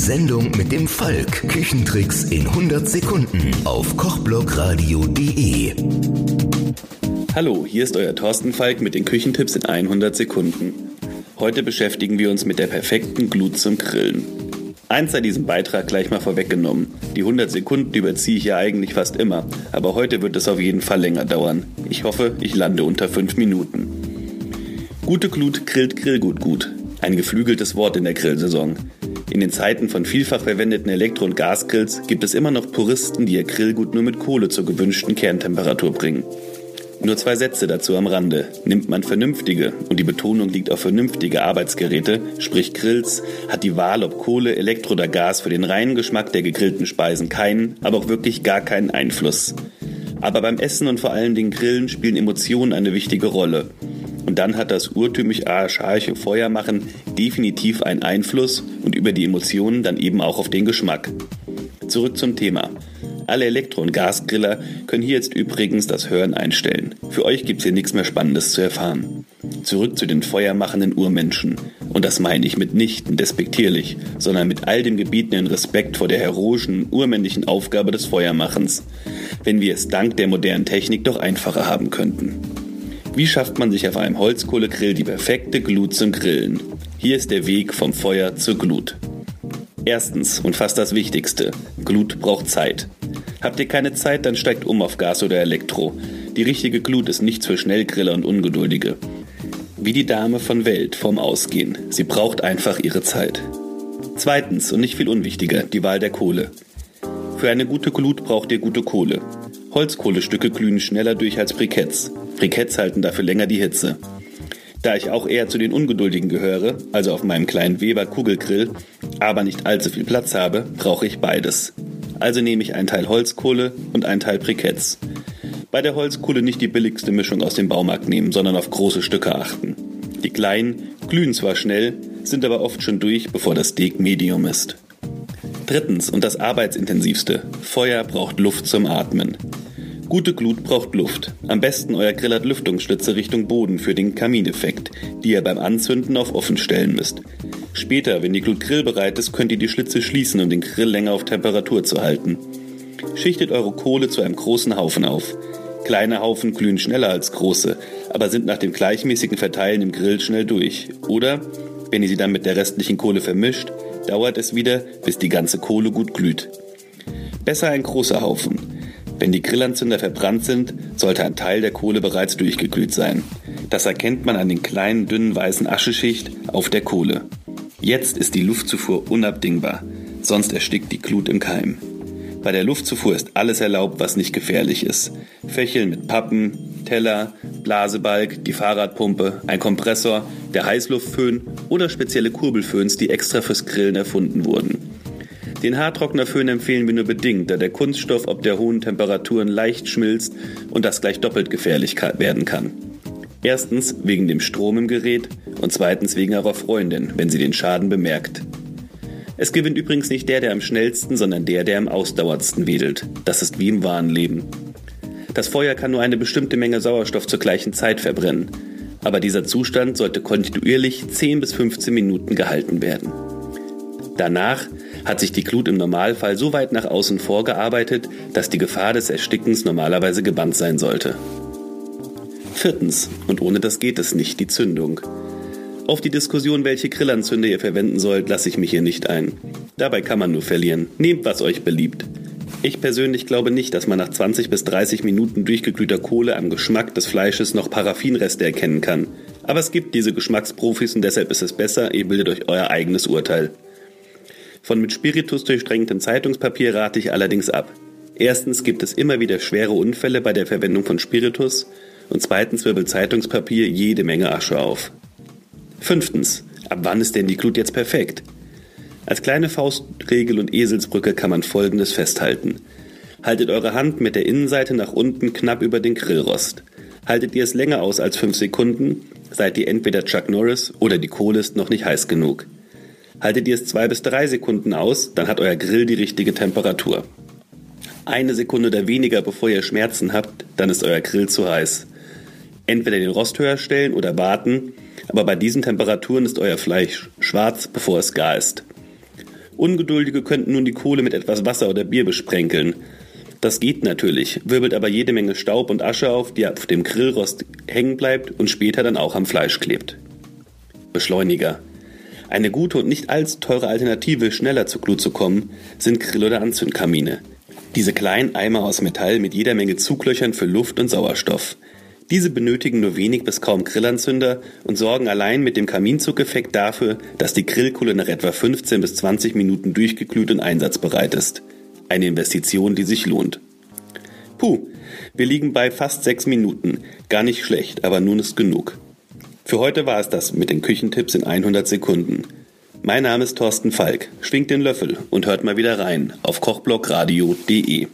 Sendung mit dem Falk. Küchentricks in 100 Sekunden auf kochblogradio.de. Hallo, hier ist euer Thorsten Falk mit den Küchentipps in 100 Sekunden. Heute beschäftigen wir uns mit der perfekten Glut zum Grillen. Eins sei diesem Beitrag gleich mal vorweggenommen. Die 100 Sekunden überziehe ich ja eigentlich fast immer, aber heute wird es auf jeden Fall länger dauern. Ich hoffe, ich lande unter 5 Minuten. Gute Glut grillt Grillgut gut. Ein geflügeltes Wort in der Grillsaison. In den Zeiten von vielfach verwendeten Elektro- und Gasgrills gibt es immer noch Puristen, die ihr Grillgut nur mit Kohle zur gewünschten Kerntemperatur bringen. Nur zwei Sätze dazu am Rande. Nimmt man vernünftige, und die Betonung liegt auf vernünftige Arbeitsgeräte, sprich Grills, hat die Wahl, ob Kohle, Elektro oder Gas für den reinen Geschmack der gegrillten Speisen keinen, aber auch wirklich gar keinen Einfluss. Aber beim Essen und vor allen Dingen Grillen spielen Emotionen eine wichtige Rolle. Und dann hat das urtümlich archaische Feuermachen definitiv einen Einfluss und über die Emotionen dann eben auch auf den Geschmack. Zurück zum Thema. Alle Elektro- und Gasgriller können hier jetzt übrigens das Hören einstellen. Für euch gibt's hier nichts mehr Spannendes zu erfahren. Zurück zu den feuermachenden Urmenschen. Und das meine ich mitnichten despektierlich, sondern mit all dem gebietenden Respekt vor der heroischen, urmännlichen Aufgabe des Feuermachens. Wenn wir es dank der modernen Technik doch einfacher haben könnten. Wie schafft man sich auf einem Holzkohlegrill die perfekte Glut zum Grillen? Hier ist der Weg vom Feuer zur Glut. Erstens und fast das Wichtigste. Glut braucht Zeit. Habt ihr keine Zeit, dann steigt um auf Gas oder Elektro. Die richtige Glut ist nichts für Schnellgriller und Ungeduldige. Wie die Dame von Welt vom Ausgehen. Sie braucht einfach ihre Zeit. Zweitens und nicht viel unwichtiger, die Wahl der Kohle. Für eine gute Glut braucht ihr gute Kohle. Holzkohlestücke glühen schneller durch als Briketts. Briketts halten dafür länger die Hitze. Da ich auch eher zu den Ungeduldigen gehöre, also auf meinem kleinen Weber Kugelgrill, aber nicht allzu viel Platz habe, brauche ich beides. Also nehme ich einen Teil Holzkohle und einen Teil Briketts. Bei der Holzkohle nicht die billigste Mischung aus dem Baumarkt nehmen, sondern auf große Stücke achten. Die kleinen glühen zwar schnell, sind aber oft schon durch, bevor das Steak Medium ist. Drittens und das arbeitsintensivste. Feuer braucht Luft zum Atmen. Gute Glut braucht Luft. Am besten euer Grill hat Lüftungsschlitze Richtung Boden für den Kamineffekt, die ihr beim Anzünden auf offen stellen müsst. Später, wenn die Glut grillbereit ist, könnt ihr die Schlitze schließen, um den Grill länger auf Temperatur zu halten. Schichtet eure Kohle zu einem großen Haufen auf. Kleine Haufen glühen schneller als große, aber sind nach dem gleichmäßigen Verteilen im Grill schnell durch. Oder, wenn ihr sie dann mit der restlichen Kohle vermischt, dauert es wieder, bis die ganze Kohle gut glüht. Besser ein großer Haufen. Wenn die Grillanzünder verbrannt sind, sollte ein Teil der Kohle bereits durchgeglüht sein. Das erkennt man an den kleinen, dünnen weißen Ascheschicht auf der Kohle. Jetzt ist die Luftzufuhr unabdingbar, sonst erstickt die Glut im Keim. Bei der Luftzufuhr ist alles erlaubt, was nicht gefährlich ist. Fächeln mit Pappen, Teller, Blasebalg, die Fahrradpumpe, ein Kompressor, der Heißluftföhn oder spezielle Kurbelföhns, die extra fürs Grillen erfunden wurden. Den Haartrocknerföhn empfehlen wir nur bedingt, da der Kunststoff ob der hohen Temperaturen leicht schmilzt und das gleich doppelt gefährlich werden kann. Erstens wegen dem Strom im Gerät und zweitens wegen eurer Freundin, wenn sie den Schaden bemerkt. Es gewinnt übrigens nicht der, der am schnellsten, sondern der, der am ausdauerndsten wedelt. Das ist wie im wahren Leben. Das Feuer kann nur eine bestimmte Menge Sauerstoff zur gleichen Zeit verbrennen. Aber dieser Zustand sollte kontinuierlich 10 bis 15 Minuten gehalten werden. Danach hat sich die Glut im Normalfall so weit nach außen vorgearbeitet, dass die Gefahr des Erstickens normalerweise gebannt sein sollte. Viertens, und ohne das geht es nicht, die Zündung. Auf die Diskussion, welche Grillanzünder ihr verwenden sollt, lasse ich mich hier nicht ein. Dabei kann man nur verlieren. Nehmt, was euch beliebt. Ich persönlich glaube nicht, dass man nach 20 bis 30 Minuten durchgeglühter Kohle am Geschmack des Fleisches noch Paraffinreste erkennen kann. Aber es gibt diese Geschmacksprofis und deshalb ist es besser, ihr bildet euch euer eigenes Urteil. Von mit Spiritus durchdrängtem Zeitungspapier rate ich allerdings ab. Erstens gibt es immer wieder schwere Unfälle bei der Verwendung von Spiritus und zweitens wirbelt Zeitungspapier jede Menge Asche auf. Fünftens, ab wann ist denn die Glut jetzt perfekt? Als kleine Faustregel und Eselsbrücke kann man Folgendes festhalten. Haltet eure Hand mit der Innenseite nach unten knapp über den Grillrost. Haltet ihr es länger aus als 5 Sekunden, seid ihr entweder Chuck Norris oder die Kohle ist noch nicht heiß genug. Haltet ihr es 2 bis 3 Sekunden aus, dann hat euer Grill die richtige Temperatur. Eine Sekunde oder weniger bevor ihr Schmerzen habt, dann ist euer Grill zu heiß. Entweder den Rost höher stellen oder warten, aber bei diesen Temperaturen ist euer Fleisch schwarz, bevor es gar ist. Ungeduldige könnten nun die Kohle mit etwas Wasser oder Bier besprenkeln. Das geht natürlich, wirbelt aber jede Menge Staub und Asche auf, die auf dem Grillrost hängen bleibt und später dann auch am Fleisch klebt. Beschleuniger. Eine gute und nicht allzu teure Alternative, schneller zur Glut zu kommen, sind Grill- oder Anzündkamine. Diese kleinen Eimer aus Metall mit jeder Menge Zuglöchern für Luft und Sauerstoff. Diese benötigen nur wenig bis kaum Grillanzünder und sorgen allein mit dem Kaminzugeffekt dafür, dass die Grillkohle nach etwa 15 bis 20 Minuten durchgeglüht und einsatzbereit ist. Eine Investition, die sich lohnt. Puh, wir liegen bei fast sechs Minuten. Gar nicht schlecht, aber nun ist genug. Für heute war es das mit den Küchentipps in 100 Sekunden. Mein Name ist Thorsten Falk. Schwingt den Löffel und hört mal wieder rein auf kochblockradio.de.